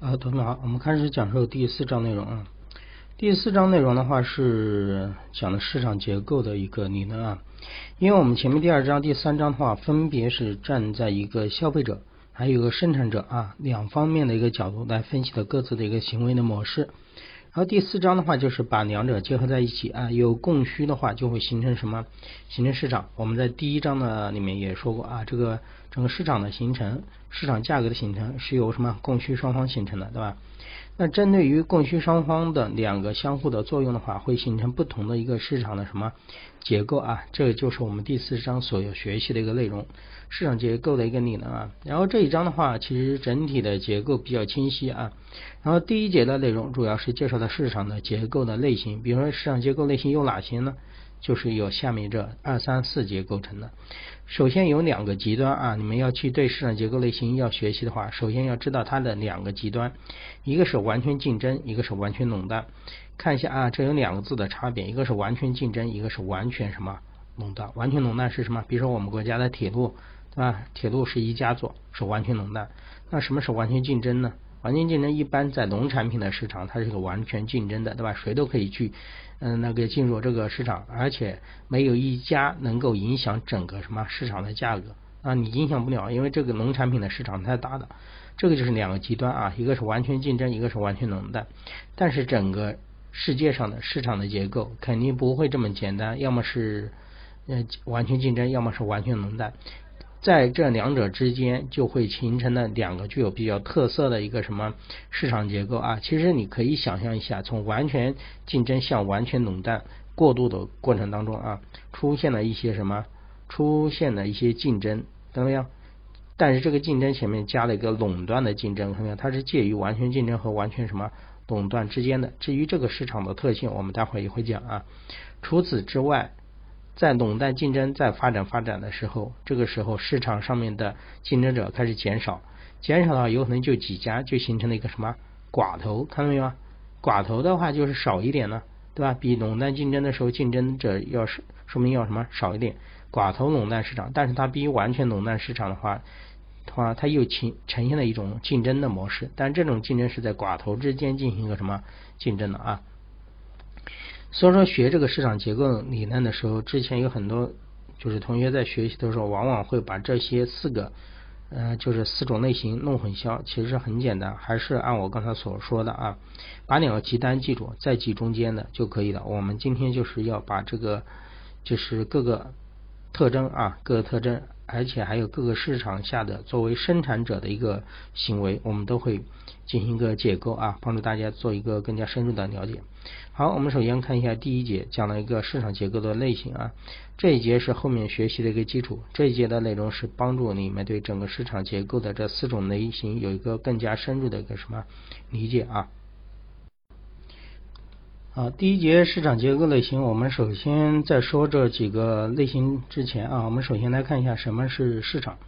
啊，同学们好，我们开始讲授第四章内容啊。第四章内容的话是讲的市场结构的一个理论啊。因为我们前面第二章、第三章的话，分别是站在一个消费者还有一个生产者啊两方面的一个角度来分析的各自的一个行为的模式。然后第四章的话就是把两者结合在一起啊，有供需的话就会形成什么？形成市场。我们在第一章的里面也说过啊，这个整个市场的形成，市场价格的形成是由什么供需双方形成的，对吧？那针对于供需双方的两个相互的作用的话，会形成不同的一个市场的什么结构啊？这就是我们第四章所要学习的一个内容，市场结构的一个理论啊。然后这一章的话，其实整体的结构比较清晰啊。然后第一节的内容主要是介绍的市场的结构的类型，比如说市场结构类型有哪些呢？就是由下面这二三四节构成的。首先有两个极端啊，你们要去对市场结构类型要学习的话，首先要知道它的两个极端，一个是完全竞争，一个是完全垄断。看一下啊，这有两个字的差别，一个是完全竞争，一个是完全什么垄断？完全垄断是什么？比如说我们国家的铁路，对吧？铁路是一家做，是完全垄断。那什么是完全竞争呢？完全竞争一般在农产品的市场，它是个完全竞争的，对吧？谁都可以去。嗯，那个进入这个市场，而且没有一家能够影响整个什么市场的价格啊，你影响不了，因为这个农产品的市场太大了。这个就是两个极端啊，一个是完全竞争，一个是完全垄断。但是整个世界上的市场的结构肯定不会这么简单，要么是呃完全竞争，要么是完全垄断。在这两者之间，就会形成了两个具有比较特色的一个什么市场结构啊？其实你可以想象一下，从完全竞争向完全垄断过渡的过程当中啊，出现了一些什么？出现了一些竞争，看到没有？但是这个竞争前面加了一个垄断的竞争，看到没有？它是介于完全竞争和完全什么垄断之间的。至于这个市场的特性，我们待会儿也会讲啊。除此之外。在垄断竞争在发展发展的时候，这个时候市场上面的竞争者开始减少，减少的话有可能就几家就形成了一个什么寡头，看到没有？寡头的话就是少一点了，对吧？比垄断竞争的时候竞争者要是说明要什么少一点，寡头垄断市场，但是它比完全垄断市场的话，的话它又呈呈现了一种竞争的模式，但这种竞争是在寡头之间进行一个什么竞争的啊？所以说学这个市场结构理论的时候，之前有很多就是同学在学习的时候，往往会把这些四个，呃，就是四种类型弄混淆。其实很简单，还是按我刚才所说的啊，把两个极端记住，再记中间的就可以了。我们今天就是要把这个，就是各个特征啊，各个特征，而且还有各个市场下的作为生产者的一个行为，我们都会进行一个解构啊，帮助大家做一个更加深入的了解。好，我们首先看一下第一节，讲了一个市场结构的类型啊。这一节是后面学习的一个基础。这一节的内容是帮助你们对整个市场结构的这四种类型有一个更加深入的一个什么理解啊。好，第一节市场结构类型，我们首先在说这几个类型之前啊，我们首先来看一下什么是市场，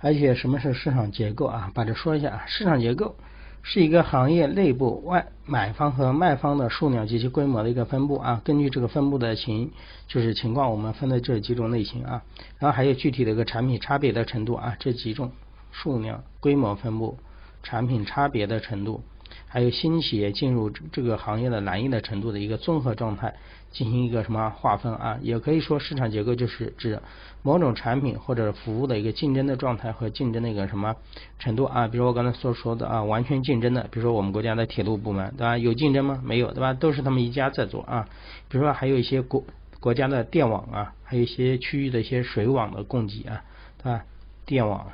而且什么是市场结构啊，把这说一下啊，市场结构。是一个行业内部外买方和卖方的数量及其规模的一个分布啊，根据这个分布的情就是情况，我们分的这几种类型啊，然后还有具体的一个产品差别的程度啊，这几种数量、规模分布、产品差别的程度。还有新企业进入这个行业的难易的程度的一个综合状态，进行一个什么划分啊？也可以说市场结构就是指某种产品或者服务的一个竞争的状态和竞争的一个什么程度啊？比如我刚才所说的啊，完全竞争的，比如说我们国家的铁路部门，对吧？有竞争吗？没有，对吧？都是他们一家在做啊。比如说还有一些国国家的电网啊，还有一些区域的一些水网的供给啊，对吧？电网、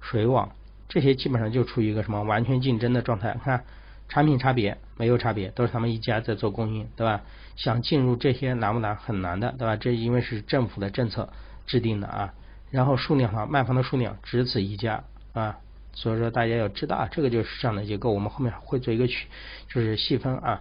水网。这些基本上就处于一个什么完全竞争的状态？看产品差别没有差别，都是他们一家在做供应，对吧？想进入这些难不难？很难的，对吧？这因为是政府的政策制定的啊。然后数量哈，卖方的数量只此一家啊，所以说大家要知道啊，这个就是市场的结构。我们后面会做一个区，就是细分啊。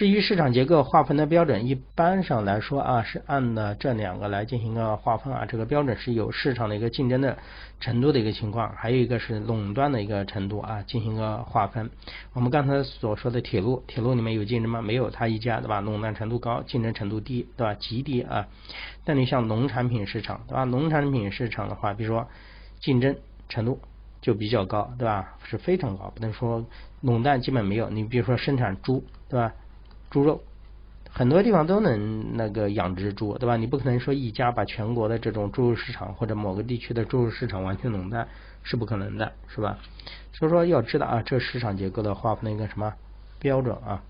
至于市场结构划分的标准，一般上来说啊，是按的这两个来进行个划分啊。这个标准是有市场的一个竞争的程度的一个情况，还有一个是垄断的一个程度啊，进行个划分。我们刚才所说的铁路，铁路里面有竞争吗？没有，它一家对吧？垄断程度高，竞争程度低，对吧？极低啊。但你像农产品市场，对吧？农产品市场的话，比如说竞争程度就比较高，对吧？是非常高，不能说垄断基本没有。你比如说生产猪，对吧？猪肉很多地方都能那个养殖猪，对吧？你不可能说一家把全国的这种猪肉市场或者某个地区的猪肉市场完全垄断，是不可能的，是吧？所以说要知道啊，这市场结构的划分的一个什么标准啊？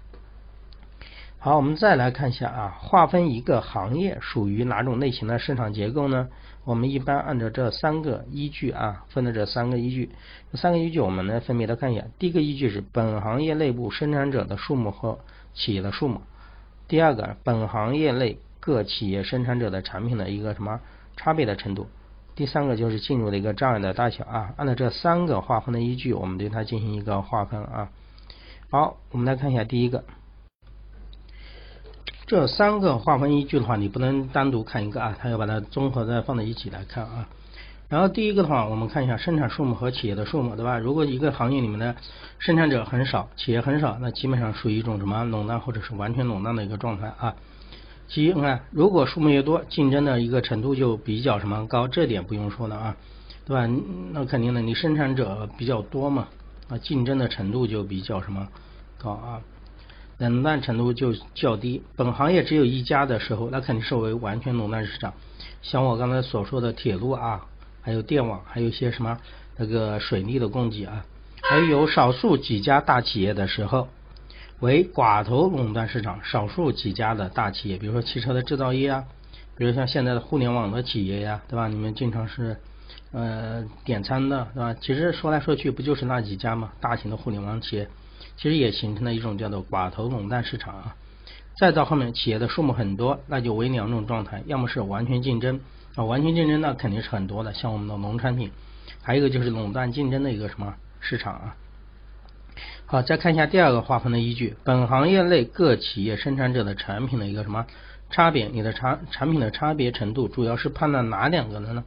好，我们再来看一下啊，划分一个行业属于哪种类型的市场结构呢？我们一般按照这三个依据啊，分的这三个依据，这三个依据我们呢分别的看一下。第一个依据是本行业内部生产者的数目和企业的数目。第二个，本行业内各企业生产者的产品的一个什么差别的程度。第三个就是进入的一个障碍的大小啊。按照这三个划分的依据，我们对它进行一个划分啊。好，我们来看一下第一个。这三个划分依据的话，你不能单独看一个啊，它要把它综合的放在一起来看啊。然后第一个的话，我们看一下生产数目和企业的数目，对吧？如果一个行业里面的生产者很少，企业很少，那基本上属于一种什么垄断或者是完全垄断的一个状态啊。其，你看，如果数目越多，竞争的一个程度就比较什么高，这点不用说了啊，对吧？那肯定的，你生产者比较多嘛，啊，竞争的程度就比较什么高啊。垄断程度就较低。本行业只有一家的时候，那肯定是为完全垄断市场。像我刚才所说的铁路啊，还有电网，还有一些什么那个水利的供给啊，还有少数几家大企业的时候，为寡头垄断市场。少数几家的大企业，比如说汽车的制造业啊，比如像现在的互联网的企业呀，对吧？你们经常是呃点餐的，对吧？其实说来说去，不就是那几家吗？大型的互联网企业。其实也形成了一种叫做寡头垄断市场啊。再到后面，企业的数目很多，那就为两种状态，要么是完全竞争完全竞争那肯定是很多的，像我们的农产品；还有一个就是垄断竞争的一个什么市场啊。好，再看一下第二个划分的依据，本行业内各企业生产者的产品的一个什么差别？你的产产品的差别程度主要是判断哪两个的呢？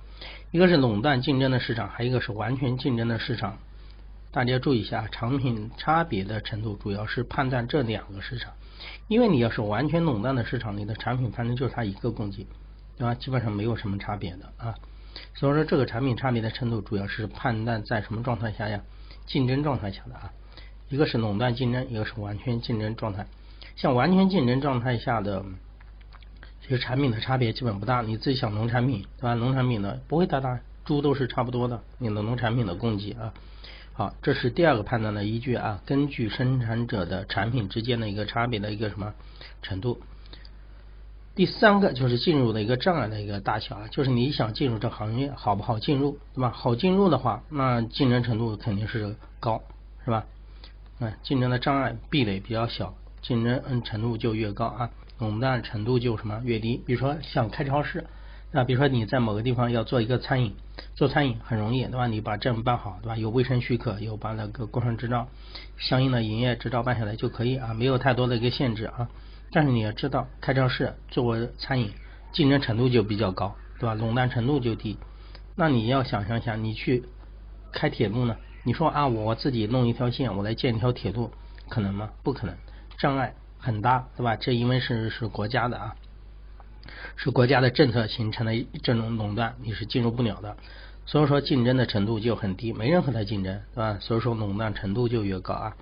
一个是垄断竞争的市场，还有一个是完全竞争的市场。大家注意一下，产品差别的程度主要是判断这两个市场，因为你要是完全垄断的市场，你的产品反正就是它一个供给，对吧？基本上没有什么差别的啊。所以说这个产品差别的程度主要是判断在什么状态下呀？竞争状态下的啊。一个是垄断竞争，一个是完全竞争状态。像完全竞争状态下的，其实产品的差别基本不大。你自己想农产品，对吧？农产品呢不会太大，猪都是差不多的，你的农产品的供给啊。好，这是第二个判断的依据啊，根据生产者的产品之间的一个差别的一个什么程度。第三个就是进入的一个障碍的一个大小啊，就是你想进入这行业好不好进入，对吧？好进入的话，那竞争程度肯定是高，是吧？嗯，竞争的障碍壁垒比较小，竞争嗯程度就越高啊，垄断程度就什么越低。比如说像开超市。那比如说你在某个地方要做一个餐饮，做餐饮很容易，对吧？你把证办好，对吧？有卫生许可，有把那个工商执照，相应的营业执照办下来就可以啊，没有太多的一个限制啊。但是你要知道，开超市做餐饮，竞争程度就比较高，对吧？垄断程度就低。那你要想象一下，你去开铁路呢？你说啊，我自己弄一条线，我来建一条铁路，可能吗？不可能，障碍很大，对吧？这因为是是国家的啊。是国家的政策形成的这种垄断，你是进入不了的，所以说竞争的程度就很低，没人和他竞争，对吧？所以说垄断程度就越高啊。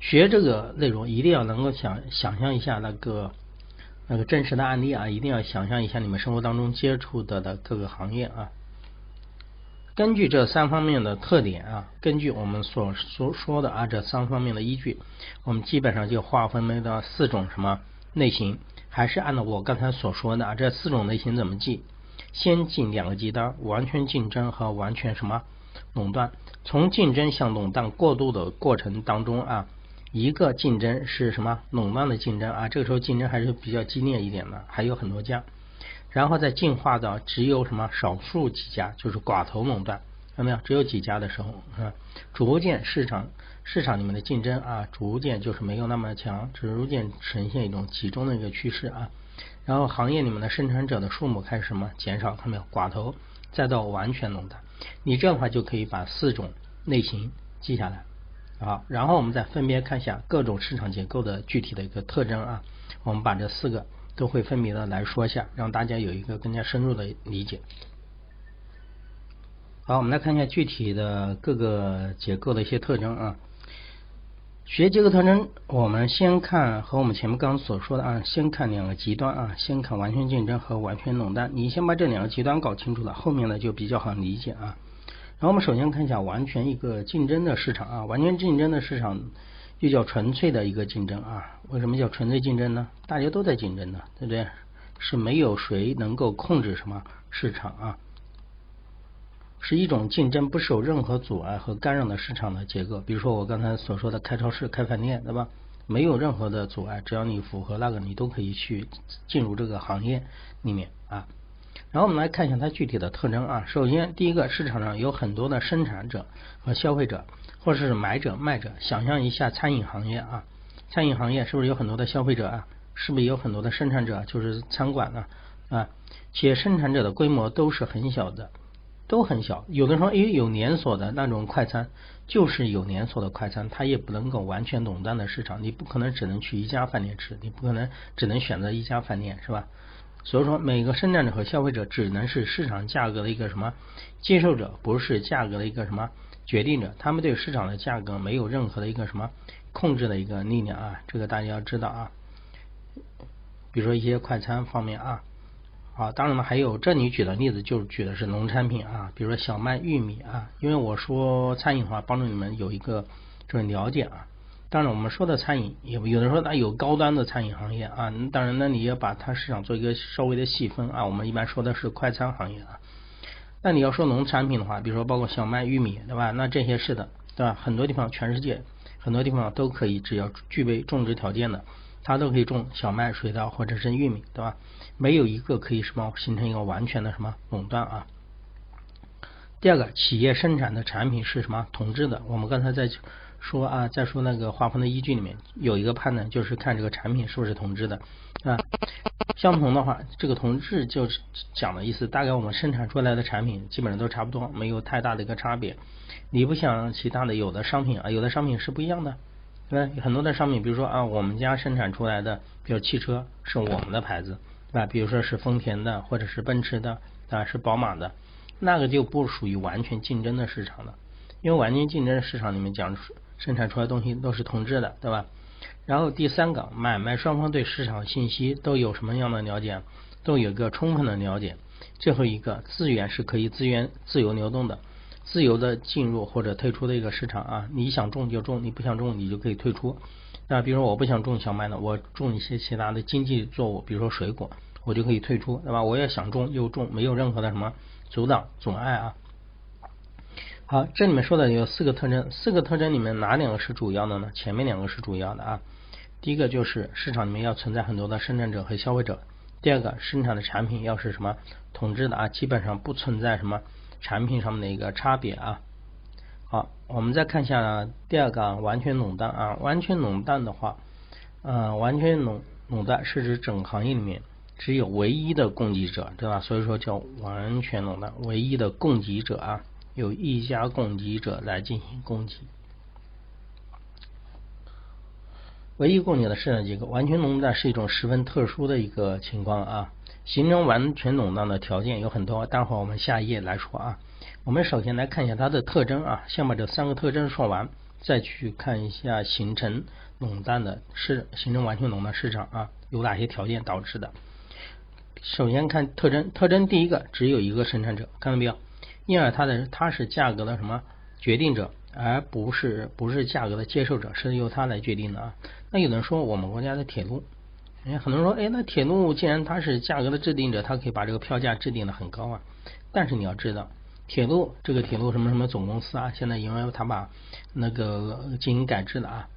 学这个内容一定要能够想想象一下那个那个真实的案例啊，一定要想象一下你们生活当中接触的的各个行业啊。根据这三方面的特点啊，根据我们所所说的啊这三方面的依据，我们基本上就划分为了四种什么类型。还是按照我刚才所说的啊，这四种类型怎么记？先进两个极端，完全竞争和完全什么垄断。从竞争向垄断过渡的过程当中啊，一个竞争是什么垄断的竞争啊？这个时候竞争还是比较激烈一点的，还有很多家。然后再进化到只有什么少数几家，就是寡头垄断，看到没有？只有几家的时候啊，逐渐市场。市场里面的竞争啊，逐渐就是没有那么强，逐渐呈现一种集中的一个趋势啊。然后行业里面的生产者的数目开始什么减少，看到没有？寡头，再到完全垄断。你这样的话就可以把四种类型记下来啊。然后我们再分别看一下各种市场结构的具体的一个特征啊。我们把这四个都会分别的来说一下，让大家有一个更加深入的理解。好，我们来看一下具体的各个结构的一些特征啊。学结构特征，我们先看和我们前面刚刚所说的啊，先看两个极端啊，先看完全竞争和完全垄断。你先把这两个极端搞清楚了，后面呢就比较好理解啊。然后我们首先看一下完全一个竞争的市场啊，完全竞争的市场又叫纯粹的一个竞争啊。为什么叫纯粹竞争呢？大家都在竞争呢，对不对？是没有谁能够控制什么市场啊。是一种竞争不受任何阻碍和干扰的市场的结构。比如说我刚才所说的开超市、开饭店，对吧？没有任何的阻碍，只要你符合那个，你都可以去进入这个行业里面啊。然后我们来看一下它具体的特征啊。首先，第一个，市场上有很多的生产者和消费者，或者是买者、卖者。想象一下餐饮行业啊，餐饮行业是不是有很多的消费者啊？是不是有很多的生产者？就是餐馆呢啊？且生产者的规模都是很小的。都很小，有的说，哎，有连锁的那种快餐，就是有连锁的快餐，它也不能够完全垄断的市场，你不可能只能去一家饭店吃，你不可能只能选择一家饭店，是吧？所以说，每个生产者和消费者只能是市场价格的一个什么接受者，不是价格的一个什么决定者，他们对市场的价格没有任何的一个什么控制的一个力量啊，这个大家要知道啊。比如说一些快餐方面啊。啊，当然了，还有这里举的例子就是举的是农产品啊，比如说小麦、玉米啊。因为我说餐饮的话，帮助你们有一个这种了解啊。当然，我们说的餐饮，有有的说它有高端的餐饮行业啊。当然，那你要把它市场做一个稍微的细分啊。我们一般说的是快餐行业啊。那你要说农产品的话，比如说包括小麦、玉米，对吧？那这些是的，对吧？很多地方，全世界很多地方都可以，只要具备种植条件的。它都可以种小麦、水稻或者是玉米，对吧？没有一个可以什么形成一个完全的什么垄断啊。第二个，企业生产的产品是什么统治的？我们刚才在说啊，再说那个划分的依据里面有一个判断，就是看这个产品是不是同质的啊。相同的话，这个同质就是讲的意思，大概我们生产出来的产品基本上都差不多，没有太大的一个差别。你不像其他的有的商品啊，有的商品是不一样的。对吧？很多的商品，比如说啊，我们家生产出来的，比如汽车是我们的牌子，对吧？比如说是丰田的，或者是奔驰的，啊，是宝马的，那个就不属于完全竞争的市场了。因为完全竞争市场里面讲生产出来东西都是同质的，对吧？然后第三个，买卖双方对市场信息都有什么样的了解？都有一个充分的了解。最后一个，资源是可以资源自由流动的。自由的进入或者退出的一个市场啊，你想种就种，你不想种你就可以退出。那比如说我不想种小麦呢，我种一些其他的经济作物，比如说水果，我就可以退出，对吧？我也想种就种，没有任何的什么阻挡阻碍啊。好，这里面说的有四个特征，四个特征里面哪两个是主要的呢？前面两个是主要的啊。第一个就是市场里面要存在很多的生产者和消费者。第二个，生产的产品要是什么统治的啊，基本上不存在什么。产品上面的一个差别啊，好，我们再看一下第二个啊完全垄断啊，完全垄断的话，呃，完全垄垄断是指整行业里面只有唯一的供给者，对吧？所以说叫完全垄断，唯一的供给者啊，有一家供给者来进行供给，唯一供给的市场结构，完全垄断是一种十分特殊的一个情况啊。形成完全垄断的条件有很多，待会儿我们下一页来说啊。我们首先来看一下它的特征啊，先把这三个特征说完，再去看一下形成垄断的市，形成完全垄断市场啊，有哪些条件导致的。首先看特征，特征第一个只有一个生产者，看到没有？因而它的它是价格的什么决定者，而不是不是价格的接受者，是由它来决定的啊。那有人说我们国家的铁路。哎，很多人说，哎，那铁路既然它是价格的制定者，它可以把这个票价制定的很高啊。但是你要知道，铁路这个铁路什么什么总公司啊，现在因为它把那个进行改制了啊，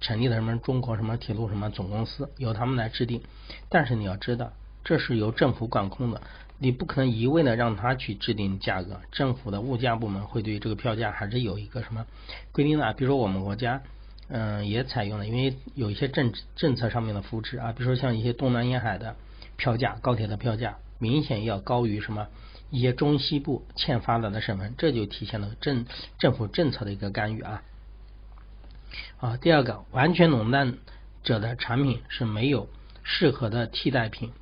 成立的什么中国什么铁路什么总公司，由他们来制定。但是你要知道，这是由政府管控的，你不可能一味的让他去制定价格。政府的物价部门会对这个票价还是有一个什么规定的？比如说我们国家。嗯，也采用了，因为有一些政政策上面的扶持啊，比如说像一些东南沿海的票价，高铁的票价明显要高于什么一些中西部欠发达的省份，这就体现了政政府政策的一个干预啊。啊，第二个，完全垄断者的产品是没有适合的替代品，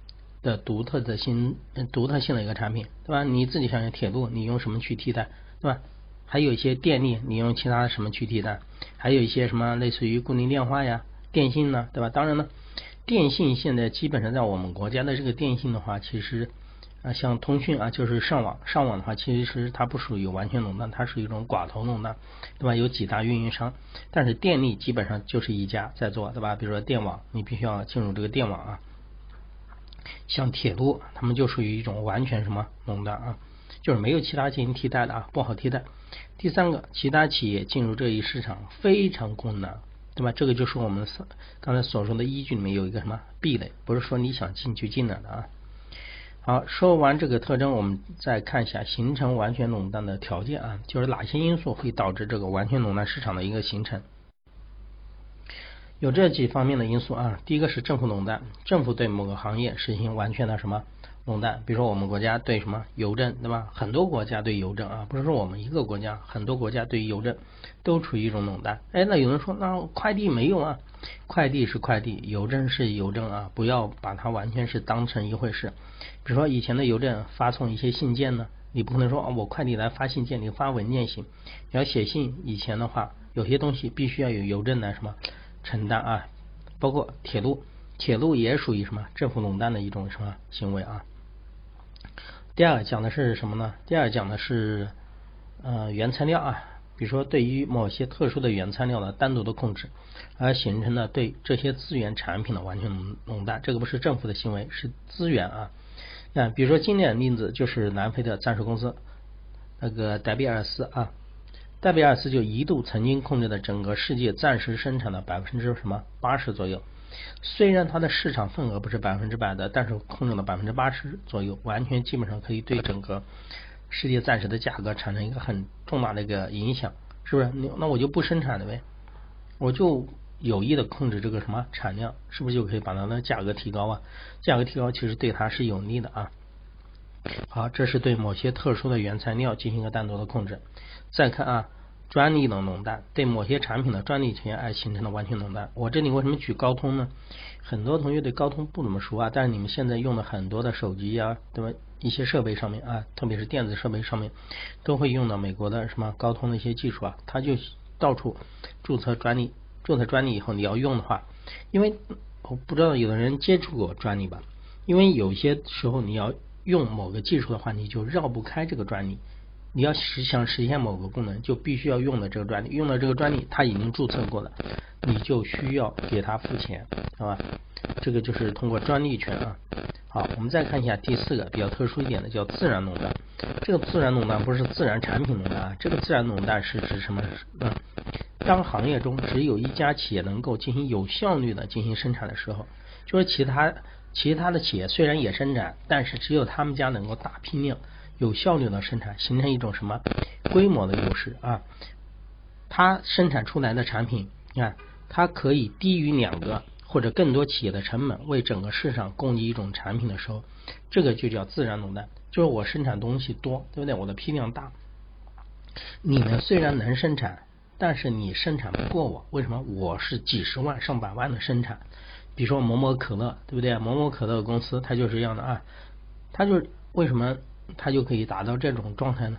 的独特的新独特性的一个产品，对吧？你自己想想铁路，你用什么去替代，对吧？还有一些电力，你用其他的什么去替代？还有一些什么类似于固定电话呀、电信呢，对吧？当然呢，电信现在基本上在我们国家的这个电信的话，其实啊，像通讯啊，就是上网上网的话，其实它不属于完全垄断，它是一种寡头垄断，对吧？有几大运营商，但是电力基本上就是一家在做，对吧？比如说电网，你必须要进入这个电网啊。像铁路，他们就属于一种完全什么垄断啊，就是没有其他进行替代的啊，不好替代。第三个，其他企业进入这一市场非常困难，对吧？这个就是我们所刚才所说的依据里面有一个什么壁垒，不是说你想进就进来的啊。好，说完这个特征，我们再看一下形成完全垄断的条件啊，就是哪些因素会导致这个完全垄断市场的一个形成？有这几方面的因素啊，第一个是政府垄断，政府对某个行业实行完全的什么垄断，比如说我们国家对什么邮政，对吧？很多国家对邮政啊，不是说我们一个国家，很多国家对邮政都处于一种垄断。哎，那有人说，那快递没用啊？快递是快递，邮政是邮政啊，不要把它完全是当成一回事。比如说以前的邮政发送一些信件呢，你不可能说啊，我快递来发信件，你发文件行。你要写信，以前的话，有些东西必须要有邮政来什么？承担啊，包括铁路，铁路也属于什么政府垄断的一种什么行为啊？第二讲的是什么呢？第二讲的是呃原材料啊，比如说对于某些特殊的原材料的单独的控制，而形成的对这些资源产品的完全垄垄断，这个不是政府的行为，是资源啊。那比如说经典例子就是南非的钻石公司，那个戴比尔斯啊。戴比尔斯就一度曾经控制了整个世界暂时生产的百分之什么八十左右，虽然它的市场份额不是百分之百的，但是控制了百分之八十左右，完全基本上可以对整个世界暂时的价格产生一个很重大的一个影响，是不是？那我就不生产了呗，我就有意的控制这个什么产量，是不是就可以把它的价格提高啊？价格提高其实对它是有利的啊。好，这是对某些特殊的原材料进行一个单独的控制。再看啊，专利的垄断对某些产品的专利权而形成的完全垄断。我这里为什么举高通呢？很多同学对高通不怎么熟啊，但是你们现在用的很多的手机啊，对吧？一些设备上面啊，特别是电子设备上面，都会用到美国的什么高通的一些技术啊，它就到处注册专利，注册专利以后你要用的话，因为我不知道有的人接触过专利吧？因为有些时候你要用某个技术的话，你就绕不开这个专利。你要实想实现某个功能，就必须要用的这个专利，用的这个专利它已经注册过了，你就需要给他付钱，好吧？这个就是通过专利权啊。好，我们再看一下第四个比较特殊一点的，叫自然垄断。这个自然垄断不是自然产品垄断啊，这个自然垄断是指什么？嗯，当行业中只有一家企业能够进行有效率的进行生产的时候，就是其他其他的企业虽然也生产，但是只有他们家能够大批量。有效率的生产，形成一种什么规模的优势啊？它生产出来的产品，你看，它可以低于两个或者更多企业的成本，为整个市场供给一种产品的时候，这个就叫自然垄断。就是我生产东西多，对不对？我的批量大，你呢虽然能生产，但是你生产不过我，为什么？我是几十万上百万的生产，比如说某某可乐，对不对？某某可乐公司它就是这样的啊，它就是为什么？它就可以达到这种状态呢？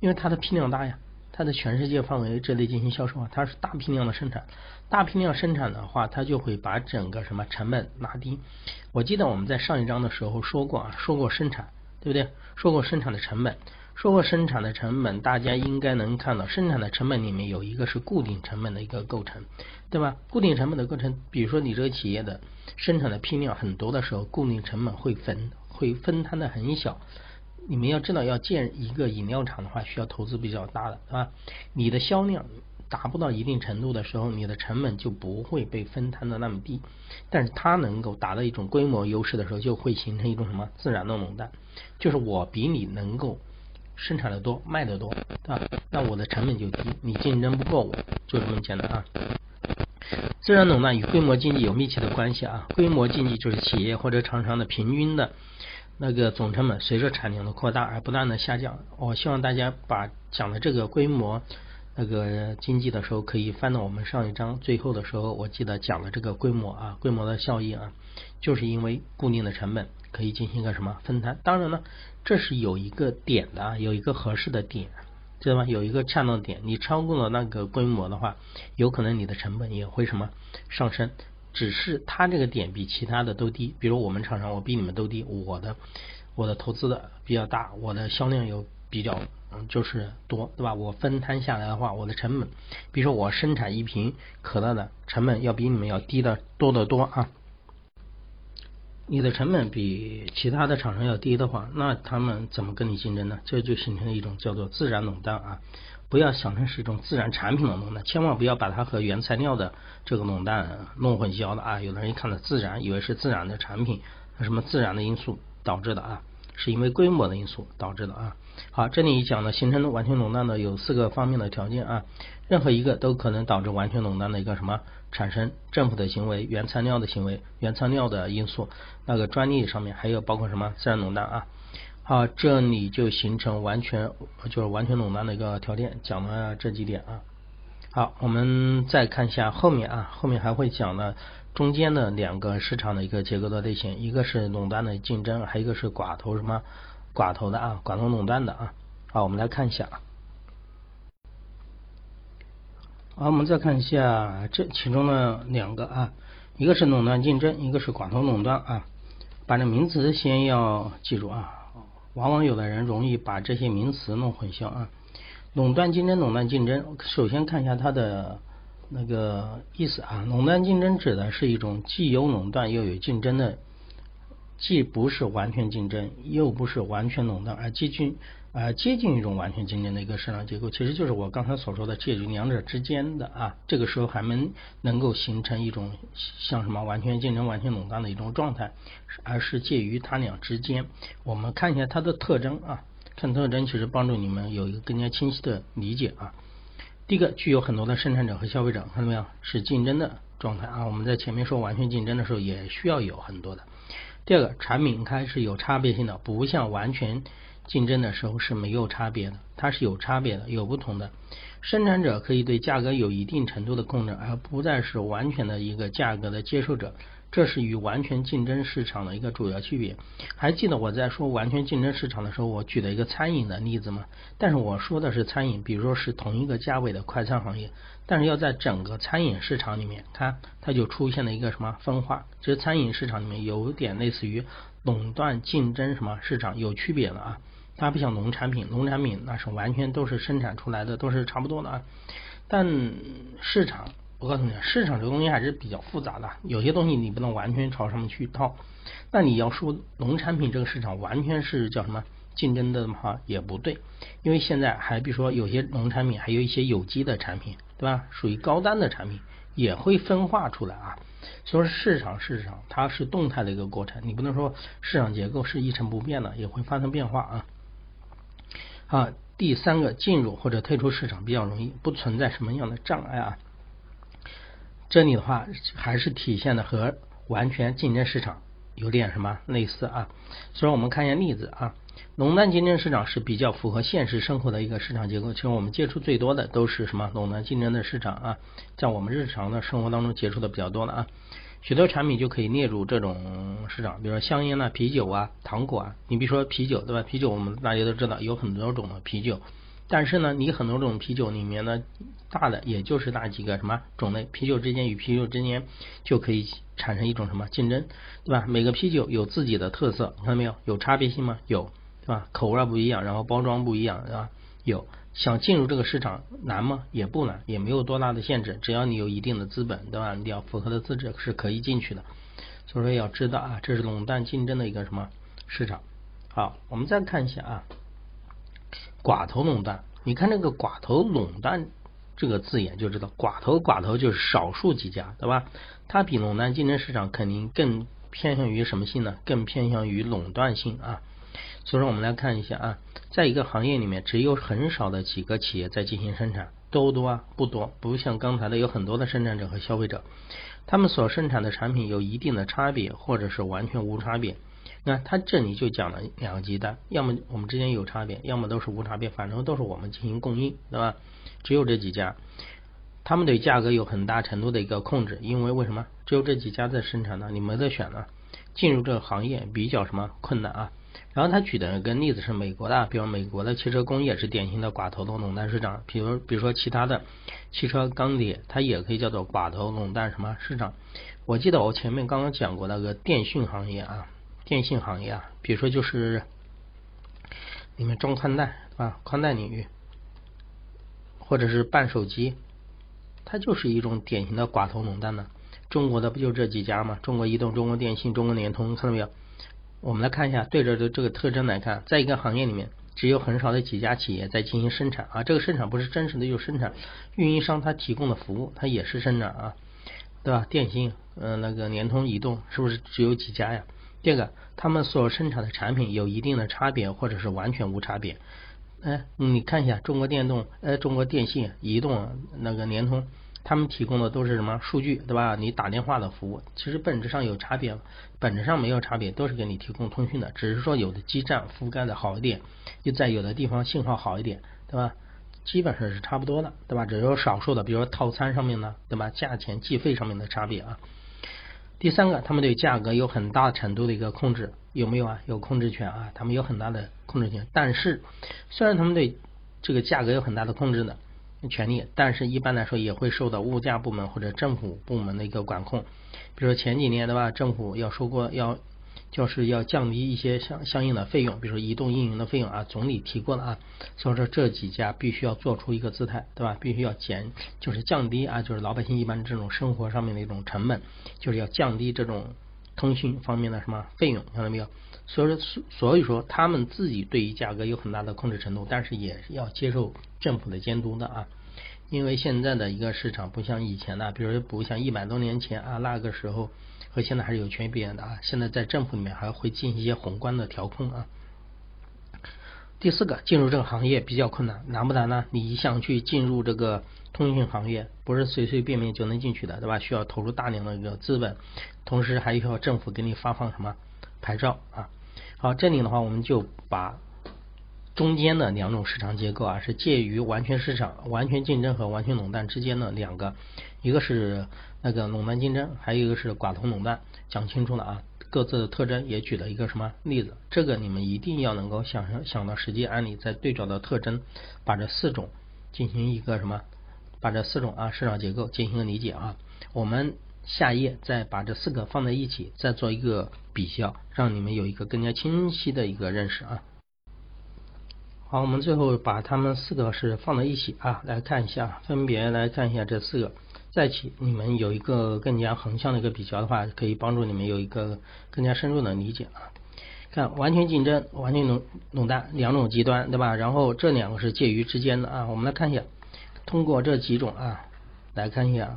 因为它的批量大呀，它的全世界范围之内进行销售啊，它是大批量的生产，大批量生产的话，它就会把整个什么成本拉低。我记得我们在上一章的时候说过啊，说过生产，对不对？说过生产的成本，说过生产的成本，大家应该能看到，生产的成本里面有一个是固定成本的一个构成，对吧？固定成本的构成，比如说你这个企业的生产的批量很多的时候，固定成本会分会分摊的很小。你们要知道，要建一个饮料厂的话，需要投资比较大的，对吧？你的销量达不到一定程度的时候，你的成本就不会被分摊的那么低。但是它能够达到一种规模优势的时候，就会形成一种什么自然的垄断，就是我比你能够生产的多，卖的多，对吧？那我的成本就低，你竞争不过我，就这么简单啊。自然垄断与规模经济有密切的关系啊。规模经济就是企业或者厂商的平均的。那个总成本随着产量的扩大而不断的下降。我希望大家把讲的这个规模那个经济的时候，可以翻到我们上一章最后的时候，我记得讲了这个规模啊，规模的效益啊，就是因为固定的成本可以进行一个什么分摊。当然呢，这是有一个点的啊，有一个合适的点，知道吧？有一个恰当点，你超过了那个规模的话，有可能你的成本也会什么上升。只是它这个点比其他的都低，比如我们厂商，我比你们都低，我的我的投资的比较大，我的销量有比较嗯就是多，对吧？我分摊下来的话，我的成本，比如说我生产一瓶可乐的成本要比你们要低的多得多啊。你的成本比其他的厂商要低的话，那他们怎么跟你竞争呢？这就形成了一种叫做自然垄断啊。不要想成是一种自然产品的垄断，千万不要把它和原材料的这个垄断弄混淆了啊！有的人一看到自然，以为是自然的产品，什么自然的因素导致的啊？是因为规模的因素导致的啊！好，这里讲的形成完全垄断的有四个方面的条件啊，任何一个都可能导致完全垄断的一个什么产生？政府的行为、原材料的行为、原材料的因素，那个专利上面还有包括什么自然垄断啊？好，这里就形成完全就是完全垄断的一个条件，讲了这几点啊。好，我们再看一下后面啊，后面还会讲的中间的两个市场的一个结构的类型，一个是垄断的竞争，还有一个是寡头什么寡头的啊，寡头垄断的啊。好，我们来看一下。好，我们再看一下这其中的两个啊，一个是垄断竞争，一个是寡头垄断啊。把这名词先要记住啊。往往有的人容易把这些名词弄混淆啊。垄断竞争，垄断竞争，首先看一下它的那个意思啊。垄断竞争指的是一种既有垄断又有竞争的，既不是完全竞争，又不是完全垄断，而既均。呃，接近一种完全竞争的一个市场结构，其实就是我刚才所说的介于两者之间的啊。这个时候还没能够形成一种像什么完全竞争、完全垄断的一种状态，而是介于它俩之间。我们看一下它的特征啊，看特征其实帮助你们有一个更加清晰的理解啊。第一个，具有很多的生产者和消费者，看到没有？是竞争的状态啊。我们在前面说完全竞争的时候，也需要有很多的。第二个，产品开是有差别性的，不像完全。竞争的时候是没有差别的，它是有差别的，有不同的。生产者可以对价格有一定程度的控制，而不再是完全的一个价格的接受者，这是与完全竞争市场的一个主要区别。还记得我在说完全竞争市场的时候，我举了一个餐饮的例子吗？但是我说的是餐饮，比如说是同一个价位的快餐行业，但是要在整个餐饮市场里面，看它就出现了一个什么分化？其实餐饮市场里面有点类似于垄断竞争什么市场有区别了啊。它不像农产品，农产品那是完全都是生产出来的，都是差不多的啊。但市场，我告诉你，市场这个东西还是比较复杂的，有些东西你不能完全朝上面去套。那你要说农产品这个市场完全是叫什么竞争的话，也不对，因为现在还比如说有些农产品，还有一些有机的产品，对吧？属于高端的产品，也会分化出来啊。所以说市场市场它是动态的一个过程，你不能说市场结构是一成不变的，也会发生变化啊。啊，第三个进入或者退出市场比较容易，不存在什么样的障碍啊。这里的话还是体现的和完全竞争市场有点什么类似啊。所以我们看一下例子啊，垄断竞争市场是比较符合现实生活的一个市场结构。其实我们接触最多的都是什么垄断竞争的市场啊，在我们日常的生活当中接触的比较多的啊。许多产品就可以列入这种市场，比如说香烟啊、啤酒啊、糖果啊。你比如说啤酒，对吧？啤酒我们大家都知道有很多种的啤酒，但是呢，你很多种啤酒里面呢，大的也就是那几个什么种类，啤酒之间与啤酒之间就可以产生一种什么竞争，对吧？每个啤酒有自己的特色，看到没有？有差别性吗？有，对吧？口味不一样，然后包装不一样，对吧？有。想进入这个市场难吗？也不难，也没有多大的限制，只要你有一定的资本，对吧？你要符合的资质是可以进去的。所以说要知道啊，这是垄断竞争的一个什么市场？好，我们再看一下啊，寡头垄断。你看这个寡头垄断这个字眼就知道，寡头寡头就是少数几家，对吧？它比垄断竞争市场肯定更偏向于什么性呢？更偏向于垄断性啊。所以说我们来看一下啊。在一个行业里面，只有很少的几个企业在进行生产，多不多啊？不多，不像刚才的有很多的生产者和消费者，他们所生产的产品有一定的差别，或者是完全无差别。那他这里就讲了两个极端，要么我们之间有差别，要么都是无差别，反正都是我们进行供应，对吧？只有这几家，他们对价格有很大程度的一个控制，因为为什么？只有这几家在生产呢？你没得选呢。进入这个行业比较什么困难啊？然后他举的一个例子是美国的，比如美国的汽车工业是典型的寡头垄断市场，比如比如说其他的汽车钢铁，它也可以叫做寡头垄断什么市场。我记得我前面刚刚讲过那个电信行业啊，电信行业啊，比如说就是里面装宽带对吧？宽带领域，或者是办手机，它就是一种典型的寡头垄断的。中国的不就这几家吗？中国移动、中国电信、中国联通，看到没有？我们来看一下，对着的这个特征来看，在一个行业里面，只有很少的几家企业在进行生产啊。这个生产不是真实的就生产，运营商他提供的服务，它也是生产啊，对吧？电信，嗯，那个联通、移动，是不是只有几家呀？第二个，他们所生产的产品有一定的差别，或者是完全无差别。哎，你看一下中国电动，呃，中国电信、移动，那个联通。他们提供的都是什么数据，对吧？你打电话的服务，其实本质上有差别？本质上没有差别，都是给你提供通讯的，只是说有的基站覆盖的好一点，就在有的地方信号好一点，对吧？基本上是差不多的，对吧？只有少数的，比如说套餐上面呢，对吧？价钱计费上面的差别啊。第三个，他们对价格有很大程度的一个控制，有没有啊？有控制权啊？他们有很大的控制权，但是虽然他们对这个价格有很大的控制呢。权利，但是一般来说也会受到物价部门或者政府部门的一个管控。比如说前几年对吧，政府要说过要就是要降低一些相相应的费用，比如说移动运营的费用啊，总理提过了啊，所以说这几家必须要做出一个姿态，对吧？必须要减，就是降低啊，就是老百姓一般这种生活上面的一种成本，就是要降低这种通讯方面的什么费用，看到没有？所以说，所以说他们自己对于价格有很大的控制程度，但是也要接受政府的监督的啊。因为现在的一个市场不像以前的，比如不像一百多年前啊，那个时候和现在还是有区别的啊。现在在政府里面还会进行一些宏观的调控啊。第四个，进入这个行业比较困难，难不难呢？你想去进入这个通讯行业，不是随随便便就能进去的，对吧？需要投入大量的一个资本，同时还需要政府给你发放什么？牌照啊，好，这里的话，我们就把中间的两种市场结构啊，是介于完全市场、完全竞争和完全垄断之间的两个，一个是那个垄断竞争，还有一个是寡头垄断，讲清楚了啊，各自的特征也举了一个什么例子，这个你们一定要能够想象想到实际案例，再对照到特征，把这四种进行一个什么，把这四种啊市场结构进行理解啊，我们。下一页再把这四个放在一起，再做一个比较，让你们有一个更加清晰的一个认识啊。好，我们最后把它们四个是放在一起啊，来看一下，分别来看一下这四个，在一起你们有一个更加横向的一个比较的话，可以帮助你们有一个更加深入的理解啊。看完全竞争、完全垄垄断两种极端，对吧？然后这两个是介于之间的啊。我们来看一下，通过这几种啊，来看一下。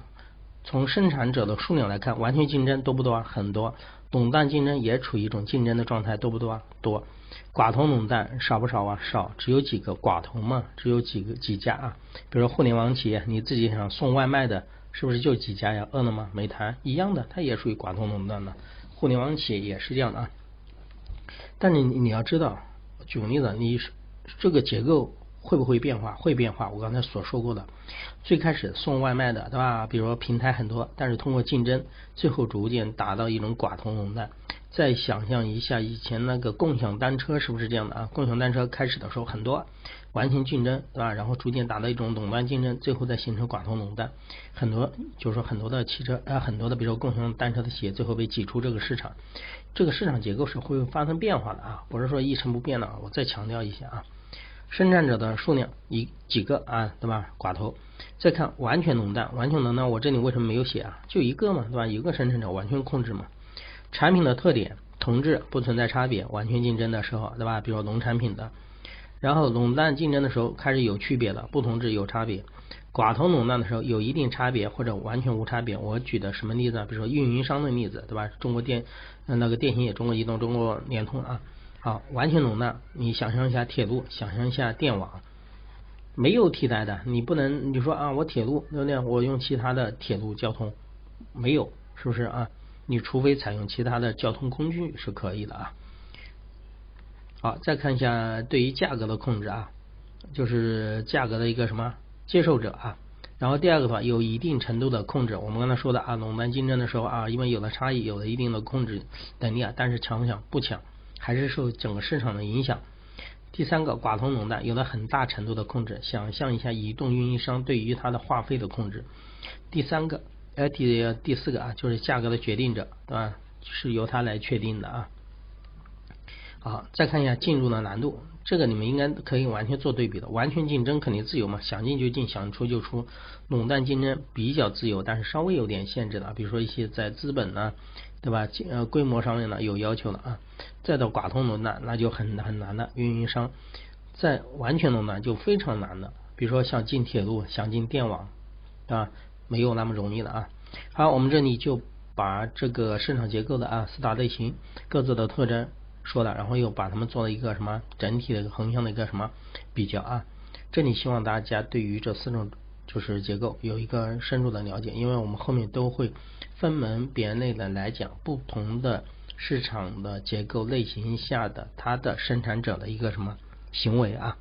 从生产者的数量来看，完全竞争多不多啊？很多，垄断竞争也处于一种竞争的状态，多不多啊？多，寡头垄断少不少啊？少，只有几个寡头嘛，只有几个几家啊？比如说互联网企业，你自己想送外卖的，是不是就几家呀？饿了么、美团一样的，它也属于寡头垄断的，互联网企业也是这样的啊。但你你要知道，举个例子，你这个结构。会不会变化？会变化。我刚才所说过的，最开始送外卖的，对吧？比如说平台很多，但是通过竞争，最后逐渐达到一种寡头垄断。再想象一下以前那个共享单车是不是这样的啊？共享单车开始的时候很多，完全竞争，对吧？然后逐渐达到一种垄断竞争，最后再形成寡头垄断。很多就是说很多的汽车啊，很多的比如说共享单车的企业最后被挤出这个市场。这个市场结构是会发生变化的啊，不是说一成不变的啊。我再强调一下啊。生产者的数量一几个啊，对吧？寡头。再看完全垄断，完全垄断，我这里为什么没有写啊？就一个嘛，对吧？一个生产者完全控制嘛。产品的特点同质不存在差别，完全竞争的时候，对吧？比如农产品的，然后垄断竞争的时候开始有区别了，不同质有差别。寡头垄断的时候有一定差别或者完全无差别。我举的什么例子啊？比如说运营商的例子，对吧？中国电那个电信也，中国移动、中国联通啊。好，完全垄断。你想象一下铁路，想象一下电网，没有替代的。你不能你说啊，我铁路对不对？我用其他的铁路交通，没有，是不是啊？你除非采用其他的交通工具是可以的啊。好，再看一下对于价格的控制啊，就是价格的一个什么接受者啊。然后第二个的话，有一定程度的控制。我们刚才说的啊，垄断竞争的时候啊，因为有了差异，有了一定的控制能力啊，但是强不强？不强，还是受整个市场的影响。第三个，寡头垄断，有了很大程度的控制。想象一下，移动运营商对于它的话费的控制。第三个，呃，第第四个啊，就是价格的决定者，对吧？是由它来确定的啊。好，再看一下进入的难度，这个你们应该可以完全做对比的。完全竞争肯定自由嘛，想进就进，想出就出。垄断竞争比较自由，但是稍微有点限制的，比如说一些在资本呢，对吧？呃，规模上面呢有要求的啊。再到寡头垄断，那就很很难的。运营商在完全垄断就非常难的，比如说想进铁路，想进电网，啊，没有那么容易的啊。好，我们这里就把这个市场结构的啊四大类型各自的特征。说了，然后又把它们做了一个什么整体的一个横向的一个什么比较啊？这里希望大家对于这四种就是结构有一个深入的了解，因为我们后面都会分门别类的来讲不同的市场的结构类型下的它的生产者的一个什么行为啊。